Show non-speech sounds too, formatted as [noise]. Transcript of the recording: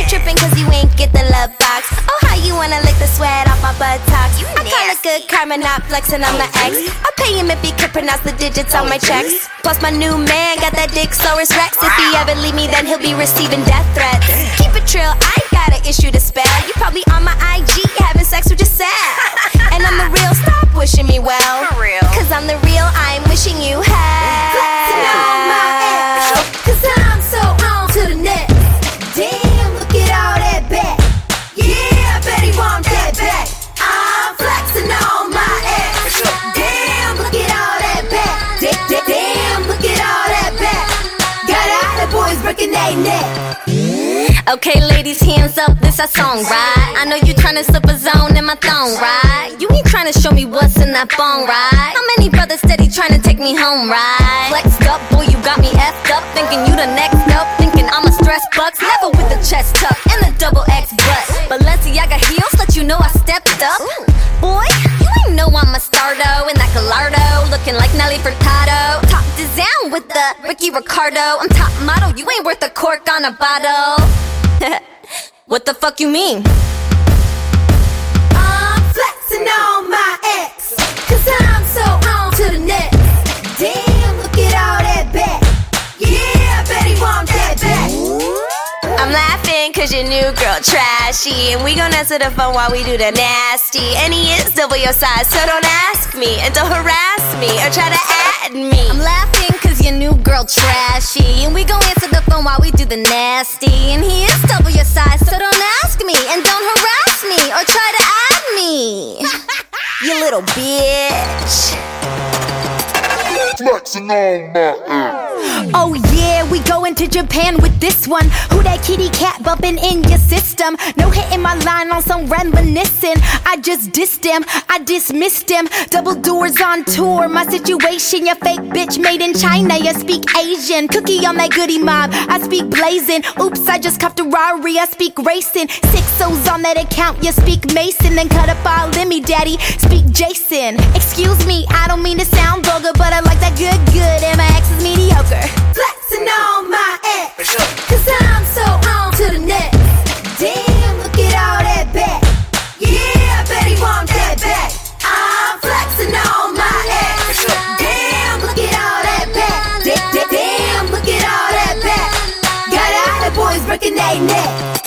you tripping cause you ain't get the love box. Oh, how you wanna lick the sweat off my buttocks? I call it good karma, not flexing on my ex. I pay him if he could pronounce the digits on my checks. Plus, my new man got that dick Saurus Rex. If he ever leave me, then he'll be receiving death threats. Keep it trill, I ain't got an issue to spell. You probably on my IG having sex with yourself. [laughs] And I'm the real, stop wishing me well. Cause I'm the real, I'm wishing you hell. Neck. Okay, ladies, hands up, this a song, right? I know you tryna slip a zone in my thong, right? You ain't tryna show me what's in that bong, right? How many brothers steady tryna take me home, right? Flexed up, boy, you got me effed up, thinking you the next up, thinking I'm a stress bucks, never with the chest tuck and the double X butt. Balenciaga heels, let you know I stepped up. Boy, you ain't know I'm a stardo in that Gallardo, looking like Nelly Furtado. Top down with the Ricky Ricardo. I'm top model, you ain't worth a cork on a bottle. [laughs] what the fuck you mean? I'm flexing on my ex, cause I'm so on to the next. Damn, look at all that back. Yeah, I bet he want that back. I'm laughing cause your new girl trashy And we gon' answer the phone while we do the nasty And he is double your size, so don't ask me And don't harass me or try to add me I'm laughing girl trashy. And we gon' answer the phone while we do the nasty. And he is double your size, so don't ask me. And don't harass me or try to add me. [laughs] You little bitch. Flexing on my ex. Oh yeah, we going to Japan with this one. Who that kitty cat bumping in your system? No hitting my line on some reminiscing. I just dissed him, I dismissed him. Double doors on tour, my situation. Your fake bitch made in China, you speak Asian. Cookie on that goody mob, I speak blazing. Oops, I just copped a Rari, I speak racing. Six O's on that account, you speak Mason. Then cut up all in me, daddy, speak Jason. Excuse me, I don't mean to sound vulgar, but I like that good, good, boys breaking their neck.